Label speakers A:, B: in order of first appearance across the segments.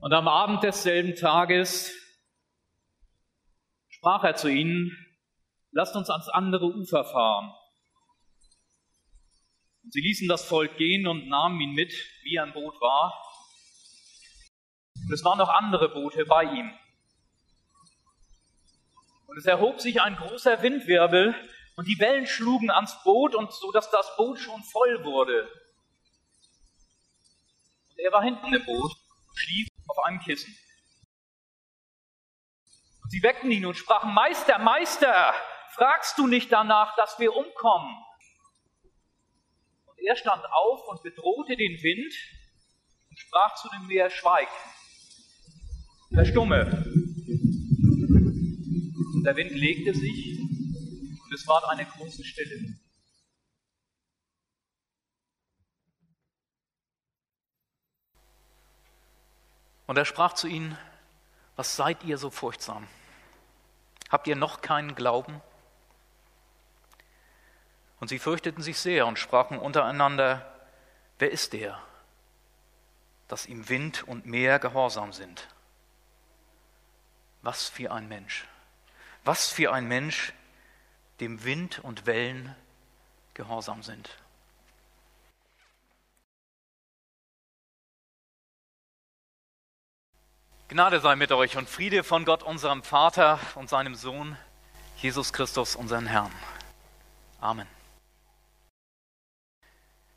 A: Und am Abend desselben Tages sprach er zu ihnen, lasst uns ans andere Ufer fahren. Und sie ließen das Volk gehen und nahmen ihn mit, wie im Boot war. Und es waren noch andere Boote bei ihm. Und es erhob sich ein großer Windwirbel und die Wellen schlugen ans Boot und so, dass das Boot schon voll wurde. Und er war hinten im Boot und schlief auf einem Kissen. Und sie weckten ihn und sprachen, Meister, Meister, fragst du nicht danach, dass wir umkommen? Und er stand auf und bedrohte den Wind und sprach zu dem Meer, schweig, verstumme. Und der Wind legte sich und es ward eine große Stille. Und er sprach zu ihnen, was seid ihr so furchtsam? Habt ihr noch keinen Glauben? Und sie fürchteten sich sehr und sprachen untereinander, wer ist der, dass ihm Wind und Meer gehorsam sind? Was für ein Mensch, was für ein Mensch, dem Wind und Wellen gehorsam sind. Gnade sei mit euch und Friede von Gott, unserem Vater und seinem Sohn, Jesus Christus, unseren Herrn. Amen.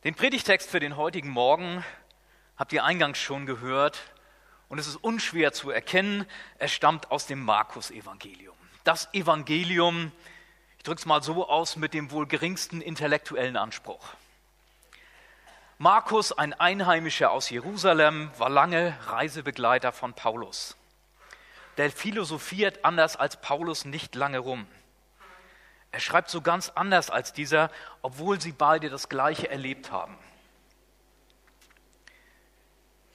A: Den Predigtext für den heutigen Morgen habt ihr eingangs schon gehört und es ist unschwer zu erkennen, er stammt aus dem Markus-Evangelium. Das Evangelium, ich drücke es mal so aus, mit dem wohl geringsten intellektuellen Anspruch. Markus, ein Einheimischer aus Jerusalem, war lange Reisebegleiter von Paulus. Der philosophiert anders als Paulus nicht lange rum. Er schreibt so ganz anders als dieser, obwohl sie beide das Gleiche erlebt haben.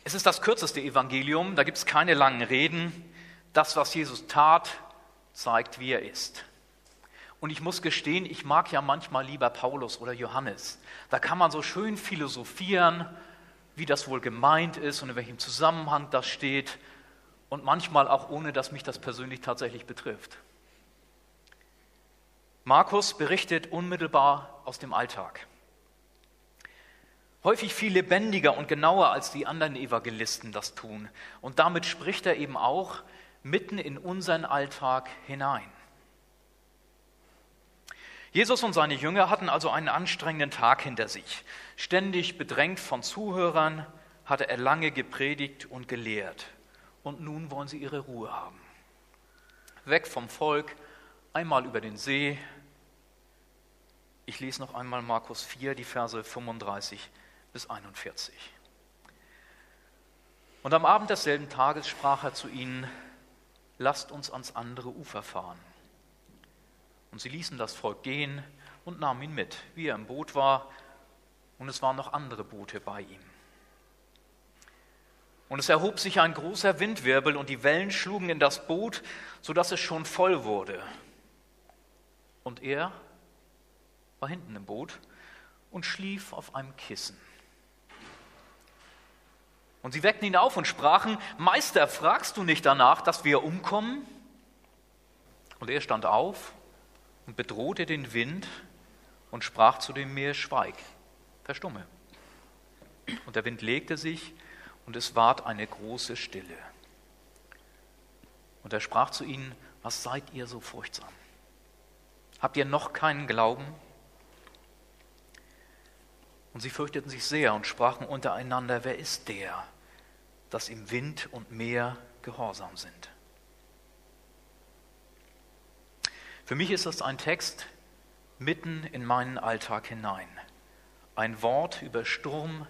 A: Es ist das kürzeste Evangelium, da gibt es keine langen Reden. Das, was Jesus tat, zeigt, wie er ist. Und ich muss gestehen, ich mag ja manchmal lieber Paulus oder Johannes. Da kann man so schön philosophieren, wie das wohl gemeint ist und in welchem Zusammenhang das steht. Und manchmal auch ohne, dass mich das persönlich tatsächlich betrifft. Markus berichtet unmittelbar aus dem Alltag. Häufig viel lebendiger und genauer als die anderen Evangelisten das tun. Und damit spricht er eben auch mitten in unseren Alltag hinein. Jesus und seine Jünger hatten also einen anstrengenden Tag hinter sich. Ständig bedrängt von Zuhörern hatte er lange gepredigt und gelehrt. Und nun wollen sie ihre Ruhe haben. Weg vom Volk, einmal über den See. Ich lese noch einmal Markus 4, die Verse 35 bis 41. Und am Abend desselben Tages sprach er zu ihnen, lasst uns ans andere Ufer fahren. Und sie ließen das Volk gehen und nahmen ihn mit, wie er im Boot war, und es waren noch andere Boote bei ihm. Und es erhob sich ein großer Windwirbel und die Wellen schlugen in das Boot, sodass es schon voll wurde. Und er war hinten im Boot und schlief auf einem Kissen. Und sie weckten ihn auf und sprachen, Meister, fragst du nicht danach, dass wir umkommen? Und er stand auf und bedrohte den Wind und sprach zu dem Meer, schweig, verstumme. Und der Wind legte sich und es ward eine große Stille. Und er sprach zu ihnen, was seid ihr so furchtsam? Habt ihr noch keinen Glauben? Und sie fürchteten sich sehr und sprachen untereinander, wer ist der, dass ihm Wind und Meer gehorsam sind? Für mich ist das ein Text mitten in meinen Alltag hinein. Ein Wort über Sturm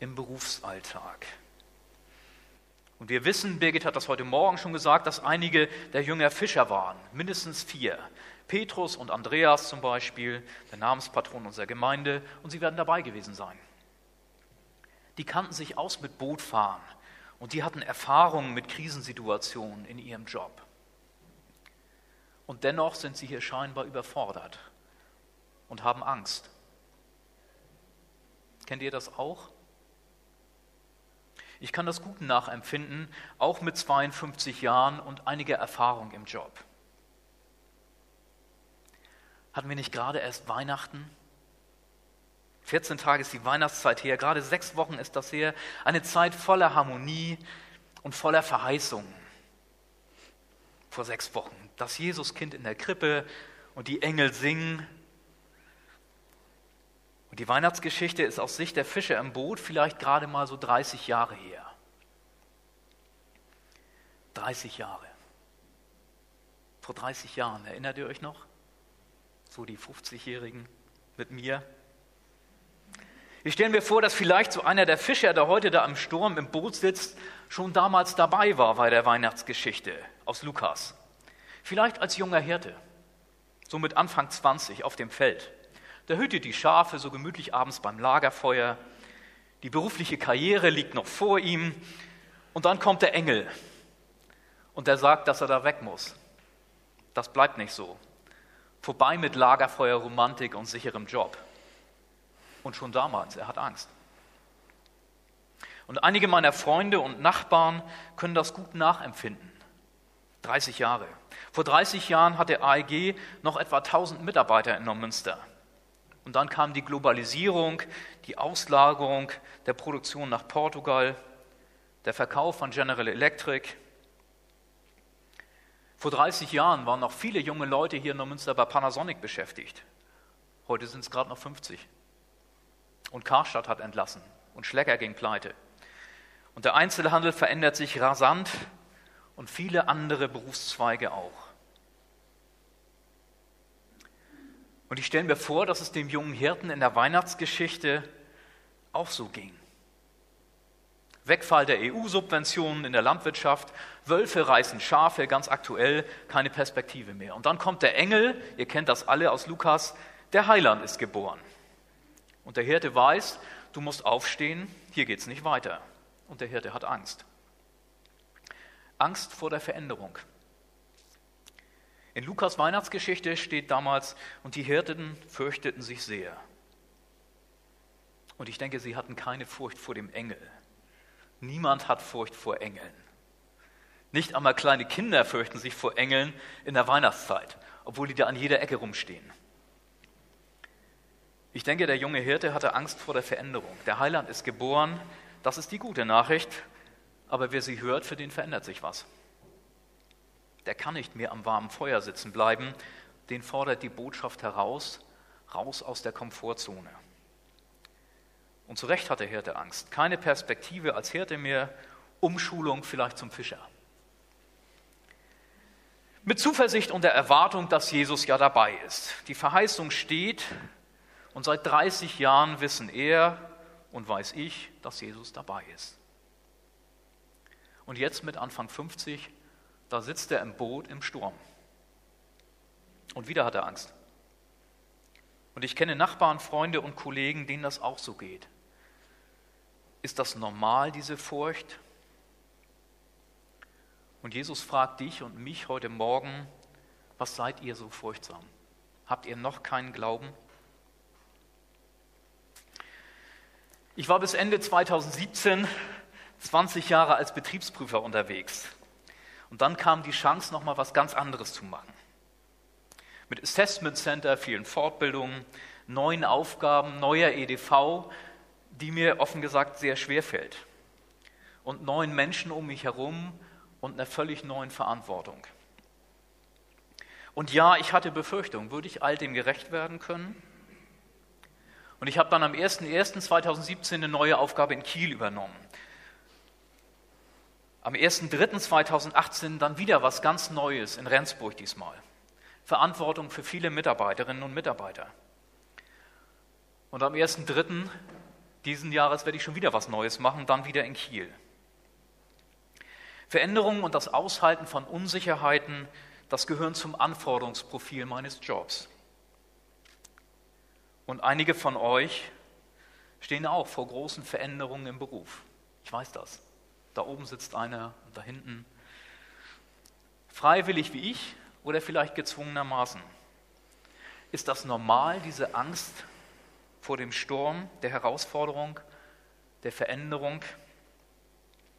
A: im Berufsalltag. Und wir wissen, Birgit hat das heute Morgen schon gesagt, dass einige der Jünger Fischer waren, mindestens vier. Petrus und Andreas zum Beispiel, der Namenspatron unserer Gemeinde, und sie werden dabei gewesen sein. Die kannten sich aus mit Bootfahren und die hatten Erfahrungen mit Krisensituationen in ihrem Job. Und dennoch sind sie hier scheinbar überfordert und haben Angst. Kennt ihr das auch? Ich kann das gut nachempfinden, auch mit 52 Jahren und einiger Erfahrung im Job. Hatten wir nicht gerade erst Weihnachten? 14 Tage ist die Weihnachtszeit her, gerade sechs Wochen ist das her. Eine Zeit voller Harmonie und voller Verheißungen. Vor sechs Wochen. Das Jesuskind in der Krippe und die Engel singen. Und die Weihnachtsgeschichte ist aus Sicht der Fischer im Boot vielleicht gerade mal so 30 Jahre her. 30 Jahre. Vor 30 Jahren, erinnert ihr euch noch? So die 50-Jährigen mit mir. Ich stelle mir vor, dass vielleicht so einer der Fischer, der heute da am Sturm im Boot sitzt, schon damals dabei war bei der Weihnachtsgeschichte aus Lukas. Vielleicht als junger Hirte, so mit Anfang 20 auf dem Feld. Der hütet die Schafe so gemütlich abends beim Lagerfeuer. Die berufliche Karriere liegt noch vor ihm. Und dann kommt der Engel und der sagt, dass er da weg muss. Das bleibt nicht so. Vorbei mit Lagerfeuer, Romantik und sicherem Job. Und schon damals, er hat Angst. Und einige meiner Freunde und Nachbarn können das gut nachempfinden. 30 Jahre. Vor 30 Jahren hatte AEG noch etwa 1000 Mitarbeiter in Neumünster. Und dann kam die Globalisierung, die Auslagerung der Produktion nach Portugal, der Verkauf von General Electric. Vor 30 Jahren waren noch viele junge Leute hier in Neumünster bei Panasonic beschäftigt. Heute sind es gerade noch 50. Und Karstadt hat entlassen und Schlecker ging pleite. Und der Einzelhandel verändert sich rasant und viele andere Berufszweige auch. Und ich stelle mir vor, dass es dem jungen Hirten in der Weihnachtsgeschichte auch so ging. Wegfall der EU-Subventionen in der Landwirtschaft, Wölfe reißen Schafe, ganz aktuell, keine Perspektive mehr. Und dann kommt der Engel, ihr kennt das alle aus Lukas, der Heiland ist geboren. Und der Hirte weiß, du musst aufstehen, hier geht es nicht weiter. Und der Hirte hat Angst. Angst vor der Veränderung. In Lukas Weihnachtsgeschichte steht damals, und die Hirten fürchteten sich sehr. Und ich denke, sie hatten keine Furcht vor dem Engel. Niemand hat Furcht vor Engeln. Nicht einmal kleine Kinder fürchten sich vor Engeln in der Weihnachtszeit, obwohl die da an jeder Ecke rumstehen. Ich denke, der junge Hirte hatte Angst vor der Veränderung. Der Heiland ist geboren, das ist die gute Nachricht, aber wer sie hört, für den verändert sich was der kann nicht mehr am warmen Feuer sitzen bleiben, den fordert die Botschaft heraus, raus aus der Komfortzone. Und zu Recht hat der Hirte Angst. Keine Perspektive als Hirte mehr, Umschulung vielleicht zum Fischer. Mit Zuversicht und der Erwartung, dass Jesus ja dabei ist. Die Verheißung steht und seit 30 Jahren wissen er und weiß ich, dass Jesus dabei ist. Und jetzt mit Anfang 50 da sitzt er im Boot im Sturm. Und wieder hat er Angst. Und ich kenne Nachbarn, Freunde und Kollegen, denen das auch so geht. Ist das normal, diese Furcht? Und Jesus fragt dich und mich heute Morgen, was seid ihr so furchtsam? Habt ihr noch keinen Glauben? Ich war bis Ende 2017 20 Jahre als Betriebsprüfer unterwegs. Und dann kam die Chance, nochmal was ganz anderes zu machen. Mit Assessment Center, vielen Fortbildungen, neuen Aufgaben, neuer EDV, die mir offen gesagt sehr schwer fällt. Und neuen Menschen um mich herum und einer völlig neuen Verantwortung. Und ja, ich hatte Befürchtungen, würde ich all dem gerecht werden können? Und ich habe dann am 01.01.2017 eine neue Aufgabe in Kiel übernommen. Am 1.3.2018 dann wieder was ganz Neues in Rendsburg diesmal. Verantwortung für viele Mitarbeiterinnen und Mitarbeiter. Und am 1.3. diesen Jahres werde ich schon wieder was Neues machen, dann wieder in Kiel. Veränderungen und das Aushalten von Unsicherheiten, das gehören zum Anforderungsprofil meines Jobs. Und einige von euch stehen auch vor großen Veränderungen im Beruf. Ich weiß das. Da oben sitzt einer und da hinten. Freiwillig wie ich oder vielleicht gezwungenermaßen. Ist das normal, diese Angst vor dem Sturm, der Herausforderung, der Veränderung?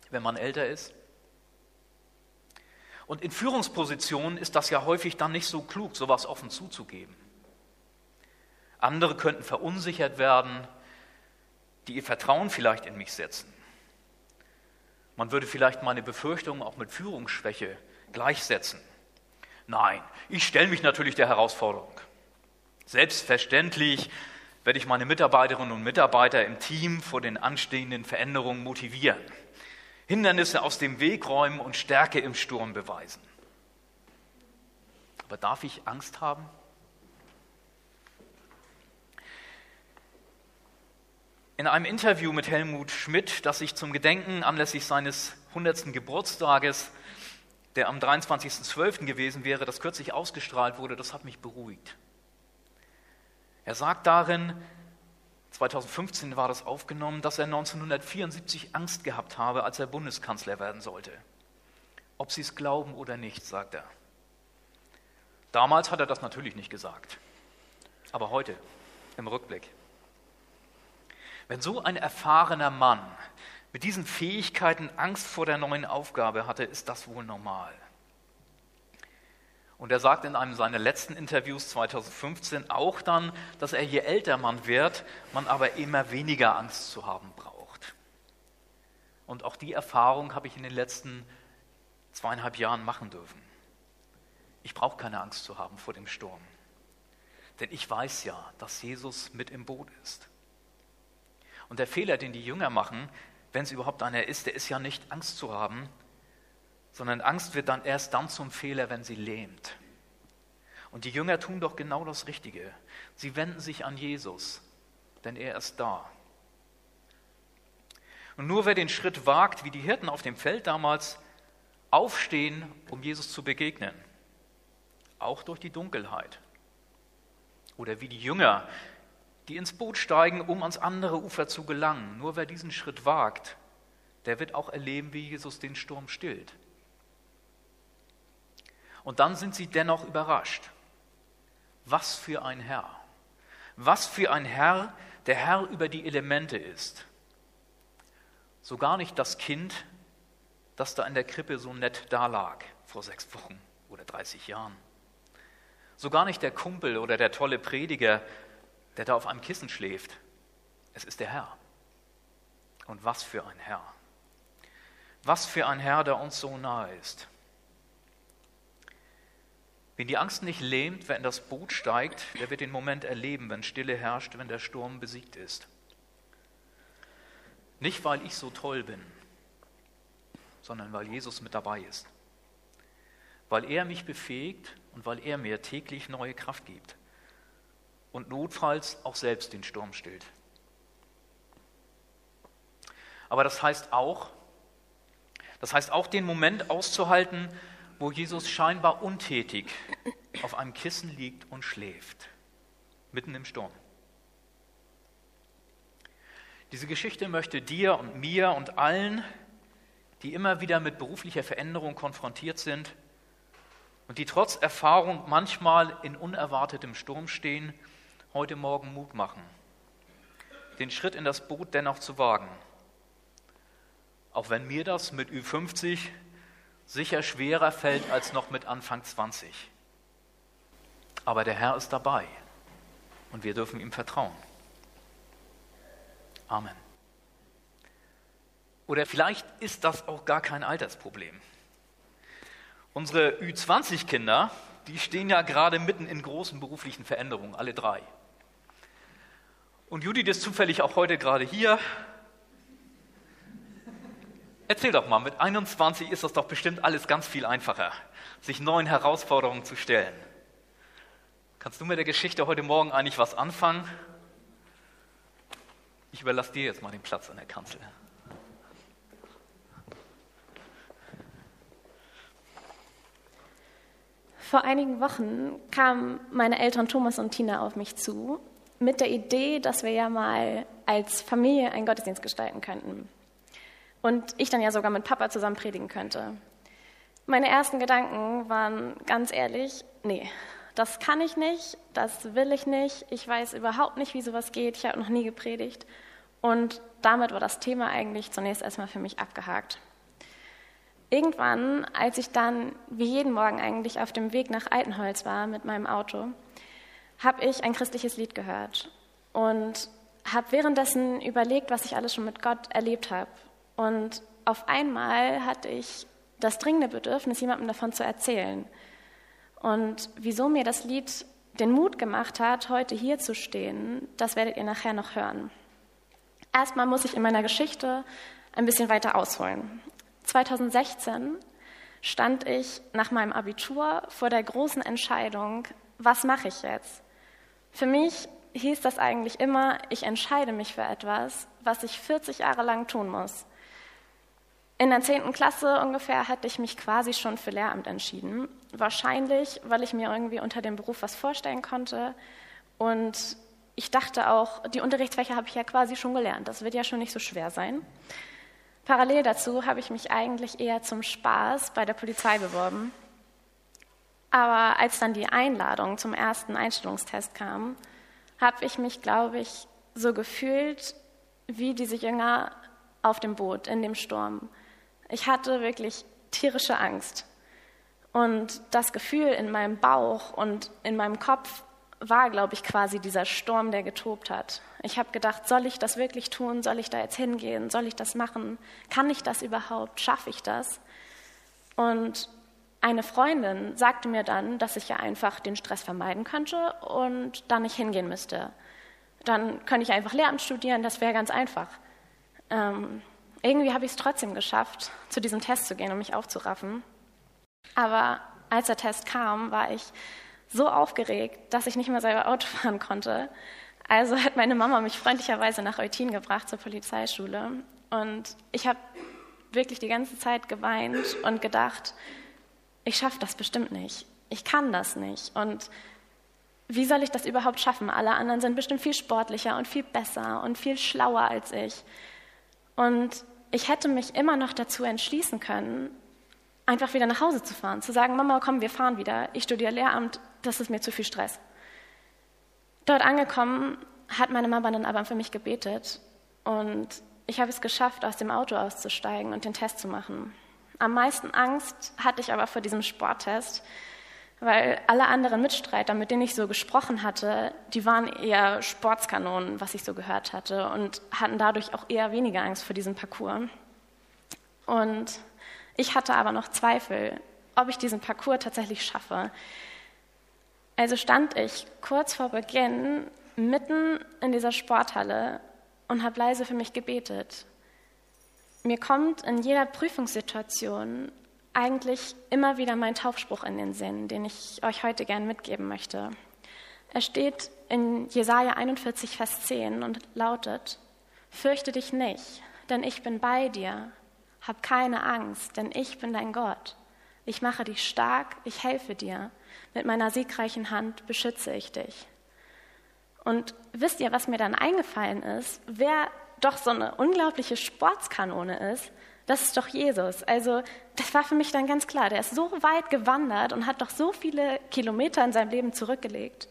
A: wenn man älter ist. Und in Führungspositionen ist das ja häufig dann nicht so klug, sowas offen zuzugeben. Andere könnten verunsichert werden, die ihr Vertrauen vielleicht in mich setzen. Man würde vielleicht meine Befürchtungen auch mit Führungsschwäche gleichsetzen. Nein, ich stelle mich natürlich der Herausforderung. Selbstverständlich werde ich meine Mitarbeiterinnen und Mitarbeiter im Team vor den anstehenden Veränderungen motivieren. Hindernisse aus dem Weg räumen und Stärke im Sturm beweisen. Aber darf ich Angst haben? In einem Interview mit Helmut Schmidt, das ich zum Gedenken anlässlich seines 100. Geburtstages, der am 23.12. gewesen wäre, das kürzlich ausgestrahlt wurde, das hat mich beruhigt. Er sagt darin, 2015 war das aufgenommen, dass er 1974 Angst gehabt habe, als er Bundeskanzler werden sollte. Ob Sie es glauben oder nicht, sagt er. Damals hat er das natürlich nicht gesagt, aber heute, im Rückblick. Wenn so ein erfahrener Mann mit diesen Fähigkeiten Angst vor der neuen Aufgabe hatte, ist das wohl normal. Und er sagt in einem seiner letzten Interviews 2015 auch dann, dass er je älter man wird, man aber immer weniger Angst zu haben braucht. Und auch die Erfahrung habe ich in den letzten zweieinhalb Jahren machen dürfen. Ich brauche keine Angst zu haben vor dem Sturm. Denn ich weiß ja, dass Jesus mit im Boot ist. Und der Fehler, den die Jünger machen, wenn es überhaupt einer ist, der ist ja nicht Angst zu haben, sondern Angst wird dann erst dann zum Fehler, wenn sie lähmt. Und die Jünger tun doch genau das Richtige. Sie wenden sich an Jesus, denn er ist da. Und nur wer den Schritt wagt, wie die Hirten auf dem Feld damals, aufstehen, um Jesus zu begegnen, auch durch die Dunkelheit. Oder wie die Jünger, die ins Boot steigen, um ans andere Ufer zu gelangen. Nur wer diesen Schritt wagt, der wird auch erleben, wie Jesus den Sturm stillt. Und dann sind sie dennoch überrascht. Was für ein Herr. Was für ein Herr, der Herr über die Elemente ist. So gar nicht das Kind, das da in der Krippe so nett dalag vor sechs Wochen oder 30 Jahren. So gar nicht der Kumpel oder der tolle Prediger, der da auf einem Kissen schläft. Es ist der Herr. Und was für ein Herr. Was für ein Herr, der uns so nahe ist. Wen die Angst nicht lähmt, wer in das Boot steigt, der wird den Moment erleben, wenn Stille herrscht, wenn der Sturm besiegt ist. Nicht, weil ich so toll bin, sondern weil Jesus mit dabei ist. Weil er mich befähigt und weil er mir täglich neue Kraft gibt und notfalls auch selbst den Sturm stillt. Aber das heißt auch, das heißt auch den Moment auszuhalten, wo Jesus scheinbar untätig auf einem Kissen liegt und schläft, mitten im Sturm. Diese Geschichte möchte dir und mir und allen, die immer wieder mit beruflicher Veränderung konfrontiert sind und die trotz Erfahrung manchmal in unerwartetem Sturm stehen, heute Morgen Mut machen, den Schritt in das Boot dennoch zu wagen. Auch wenn mir das mit Ü50 sicher schwerer fällt als noch mit Anfang 20. Aber der Herr ist dabei und wir dürfen ihm vertrauen. Amen. Oder vielleicht ist das auch gar kein Altersproblem. Unsere Ü20-Kinder, die stehen ja gerade mitten in großen beruflichen Veränderungen, alle drei. Und Judith ist zufällig auch heute gerade hier Erzähl doch mal, mit 21 ist das doch bestimmt alles ganz viel einfacher, sich neuen Herausforderungen zu stellen. Kannst du mit der Geschichte heute Morgen eigentlich was anfangen? Ich überlasse dir jetzt mal den Platz an der Kanzel.
B: Vor einigen Wochen kamen meine Eltern Thomas und Tina auf mich zu mit der Idee, dass wir ja mal als Familie einen Gottesdienst gestalten könnten und ich dann ja sogar mit Papa zusammen predigen könnte. Meine ersten Gedanken waren ganz ehrlich, nee, das kann ich nicht, das will ich nicht, ich weiß überhaupt nicht, wie sowas geht, ich habe noch nie gepredigt. Und damit war das Thema eigentlich zunächst erstmal für mich abgehakt. irgendwann, als ich dann wie jeden Morgen eigentlich auf dem Weg nach Altenholz war mit meinem Auto, habe ich ein christliches Lied gehört und habe währenddessen überlegt, was ich alles schon mit Gott erlebt habe. Und auf einmal hatte ich das dringende Bedürfnis, jemandem davon zu erzählen. Und wieso mir das Lied den Mut gemacht hat, heute hier zu stehen, das werdet ihr nachher noch hören. Erstmal muss ich in meiner Geschichte ein bisschen weiter ausholen. 2016 stand ich nach meinem Abitur vor der großen Entscheidung, was mache ich jetzt? Für mich hieß das eigentlich immer, ich entscheide mich für etwas, was ich 40 Jahre lang tun muss. In der 10. Klasse ungefähr hatte ich mich quasi schon für Lehramt entschieden. Wahrscheinlich, weil ich mir irgendwie unter dem Beruf was vorstellen konnte. Und ich dachte auch, die Unterrichtsfächer habe ich ja quasi schon gelernt. Das wird ja schon nicht so schwer sein. Parallel dazu habe ich mich eigentlich eher zum Spaß bei der Polizei beworben. Aber als dann die Einladung zum ersten Einstellungstest kam, habe ich mich, glaube ich, so gefühlt wie diese Jünger auf dem Boot in dem Sturm. Ich hatte wirklich tierische Angst. Und das Gefühl in meinem Bauch und in meinem Kopf war, glaube ich, quasi dieser Sturm, der getobt hat. Ich habe gedacht, soll ich das wirklich tun? Soll ich da jetzt hingehen? Soll ich das machen? Kann ich das überhaupt? Schaffe ich das? Und eine Freundin sagte mir dann, dass ich ja einfach den Stress vermeiden könnte und da nicht hingehen müsste. Dann könnte ich einfach Lehramt studieren, das wäre ganz einfach. Ähm, irgendwie habe ich es trotzdem geschafft, zu diesem Test zu gehen und mich aufzuraffen. Aber als der Test kam, war ich so aufgeregt, dass ich nicht mehr selber Auto fahren konnte. Also hat meine Mama mich freundlicherweise nach Eutin gebracht zur Polizeischule. Und ich habe wirklich die ganze Zeit geweint und gedacht, ich schaffe das bestimmt nicht. Ich kann das nicht. Und wie soll ich das überhaupt schaffen? Alle anderen sind bestimmt viel sportlicher und viel besser und viel schlauer als ich. Und ich hätte mich immer noch dazu entschließen können, einfach wieder nach Hause zu fahren, zu sagen, Mama, komm, wir fahren wieder. Ich studiere Lehramt, das ist mir zu viel Stress. Dort angekommen hat meine Mama dann aber für mich gebetet und ich habe es geschafft, aus dem Auto auszusteigen und den Test zu machen. Am meisten Angst hatte ich aber vor diesem Sporttest, weil alle anderen Mitstreiter, mit denen ich so gesprochen hatte, die waren eher Sportskanonen, was ich so gehört hatte, und hatten dadurch auch eher weniger Angst vor diesem Parcours. Und ich hatte aber noch Zweifel, ob ich diesen Parcours tatsächlich schaffe. Also stand ich kurz vor Beginn mitten in dieser Sporthalle und habe leise für mich gebetet. Mir kommt in jeder Prüfungssituation eigentlich immer wieder mein Taufspruch in den Sinn, den ich euch heute gern mitgeben möchte. Er steht in Jesaja 41, Vers 10 und lautet: Fürchte dich nicht, denn ich bin bei dir. Hab keine Angst, denn ich bin dein Gott. Ich mache dich stark, ich helfe dir. Mit meiner siegreichen Hand beschütze ich dich. Und wisst ihr, was mir dann eingefallen ist? Wer doch so eine unglaubliche Sportskanone ist, das ist doch Jesus. Also das war für mich dann ganz klar. Der ist so weit gewandert und hat doch so viele Kilometer in seinem Leben zurückgelegt.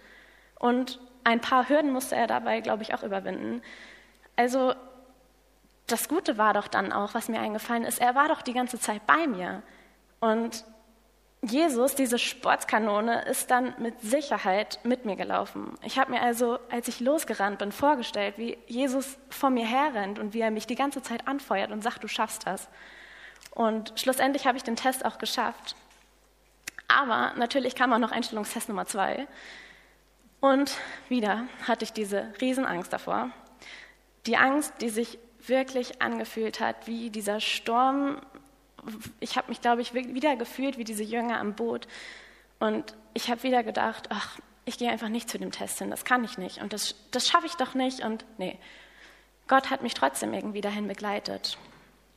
B: Und ein paar Hürden musste er dabei, glaube ich, auch überwinden. Also das Gute war doch dann auch, was mir eingefallen ist, er war doch die ganze Zeit bei mir. Und Jesus, diese Sportskanone, ist dann mit Sicherheit mit mir gelaufen. Ich habe mir also, als ich losgerannt bin, vorgestellt, wie Jesus vor mir herrennt und wie er mich die ganze Zeit anfeuert und sagt, du schaffst das. Und schlussendlich habe ich den Test auch geschafft. Aber natürlich kam auch noch Einstellungstest Nummer zwei. Und wieder hatte ich diese Riesenangst davor. Die Angst, die sich wirklich angefühlt hat, wie dieser Sturm ich habe mich, glaube ich, wieder gefühlt wie diese Jünger am Boot. Und ich habe wieder gedacht, ach, ich gehe einfach nicht zu dem Test hin, das kann ich nicht und das, das schaffe ich doch nicht. Und nee, Gott hat mich trotzdem irgendwie dahin begleitet.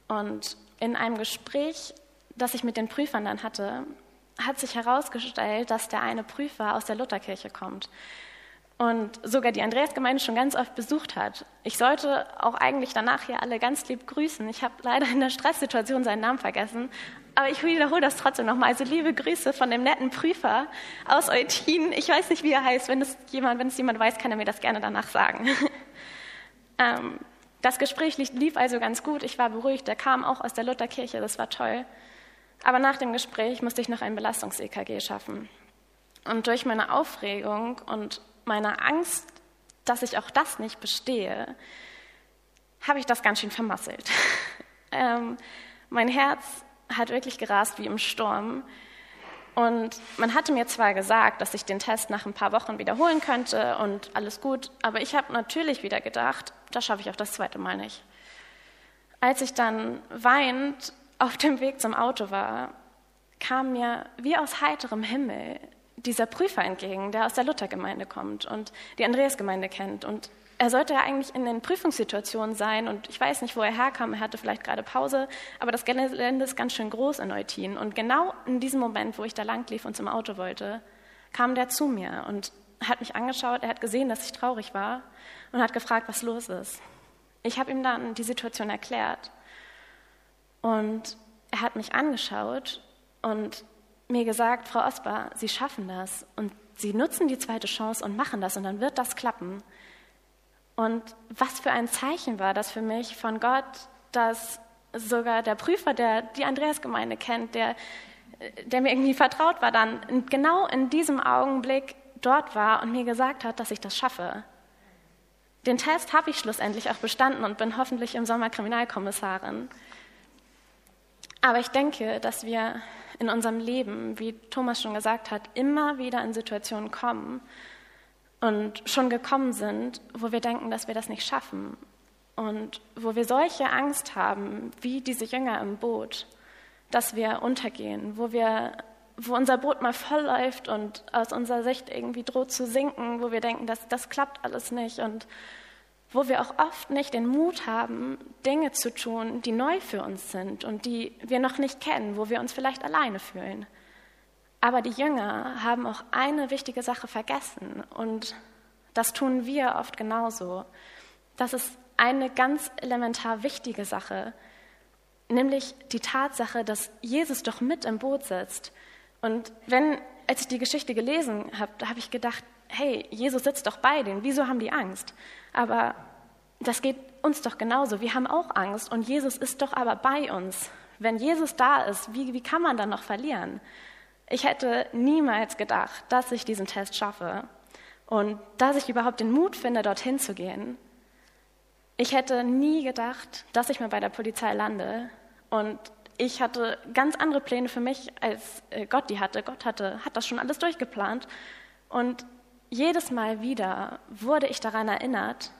B: Und in einem Gespräch, das ich mit den Prüfern dann hatte, hat sich herausgestellt, dass der eine Prüfer aus der Lutherkirche kommt und sogar die Andreasgemeinde schon ganz oft besucht hat. Ich sollte auch eigentlich danach hier alle ganz lieb grüßen. Ich habe leider in der Stresssituation seinen Namen vergessen, aber ich wiederhole das trotzdem nochmal. Also liebe Grüße von dem netten Prüfer aus Eutin. Ich weiß nicht, wie er heißt. Wenn es jemand, wenn es jemand weiß, kann er mir das gerne danach sagen. ähm, das Gespräch lief also ganz gut. Ich war beruhigt. Er kam auch aus der Lutherkirche. Das war toll. Aber nach dem Gespräch musste ich noch ein Belastungs-EKG schaffen. Und durch meine Aufregung und meine Angst, dass ich auch das nicht bestehe, habe ich das ganz schön vermasselt. ähm, mein Herz hat wirklich gerast wie im Sturm. Und man hatte mir zwar gesagt, dass ich den Test nach ein paar Wochen wiederholen könnte und alles gut, aber ich habe natürlich wieder gedacht, das schaffe ich auch das zweite Mal nicht. Als ich dann weinend auf dem Weg zum Auto war, kam mir wie aus heiterem Himmel dieser Prüfer entgegen, der aus der Luthergemeinde kommt und die Andreasgemeinde kennt. Und er sollte ja eigentlich in den Prüfungssituationen sein und ich weiß nicht, wo er herkam, er hatte vielleicht gerade Pause, aber das Gelände ist ganz schön groß in Eutin. Und genau in diesem Moment, wo ich da lang lief und zum Auto wollte, kam der zu mir und hat mich angeschaut, er hat gesehen, dass ich traurig war und hat gefragt, was los ist. Ich habe ihm dann die Situation erklärt und er hat mich angeschaut und mir gesagt, Frau Osbar, Sie schaffen das und Sie nutzen die zweite Chance und machen das und dann wird das klappen. Und was für ein Zeichen war das für mich von Gott, dass sogar der Prüfer, der die Andreasgemeinde kennt, der, der mir irgendwie vertraut war, dann genau in diesem Augenblick dort war und mir gesagt hat, dass ich das schaffe. Den Test habe ich schlussendlich auch bestanden und bin hoffentlich im Sommer Kriminalkommissarin. Aber ich denke, dass wir in unserem Leben, wie Thomas schon gesagt hat, immer wieder in Situationen kommen und schon gekommen sind, wo wir denken, dass wir das nicht schaffen und wo wir solche Angst haben, wie diese Jünger im Boot, dass wir untergehen, wo wir wo unser Boot mal voll läuft und aus unserer Sicht irgendwie droht zu sinken, wo wir denken, dass das klappt alles nicht und wo wir auch oft nicht den Mut haben, Dinge zu tun, die neu für uns sind und die wir noch nicht kennen, wo wir uns vielleicht alleine fühlen. Aber die Jünger haben auch eine wichtige Sache vergessen und das tun wir oft genauso. Das ist eine ganz elementar wichtige Sache, nämlich die Tatsache, dass Jesus doch mit im Boot sitzt. Und wenn, als ich die Geschichte gelesen habe, da habe ich gedacht, hey, Jesus sitzt doch bei denen, wieso haben die Angst? Aber das geht uns doch genauso. Wir haben auch Angst und Jesus ist doch aber bei uns. Wenn Jesus da ist, wie, wie kann man dann noch verlieren? Ich hätte niemals gedacht, dass ich diesen Test schaffe und dass ich überhaupt den Mut finde, dorthin zu gehen. Ich hätte nie gedacht, dass ich mal bei der Polizei lande und ich hatte ganz andere Pläne für mich, als äh, Gott die hatte. Gott hatte, hat das schon alles durchgeplant. Und jedes Mal wieder wurde ich daran erinnert,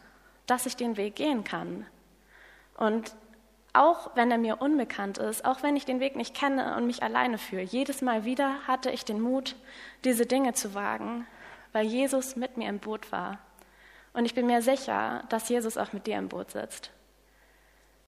B: dass ich den Weg gehen kann. Und auch wenn er mir unbekannt ist, auch wenn ich den Weg nicht kenne und mich alleine fühle, jedes Mal wieder hatte ich den Mut, diese Dinge zu wagen, weil Jesus mit mir im Boot war. Und ich bin mir sicher, dass Jesus auch mit dir im Boot sitzt.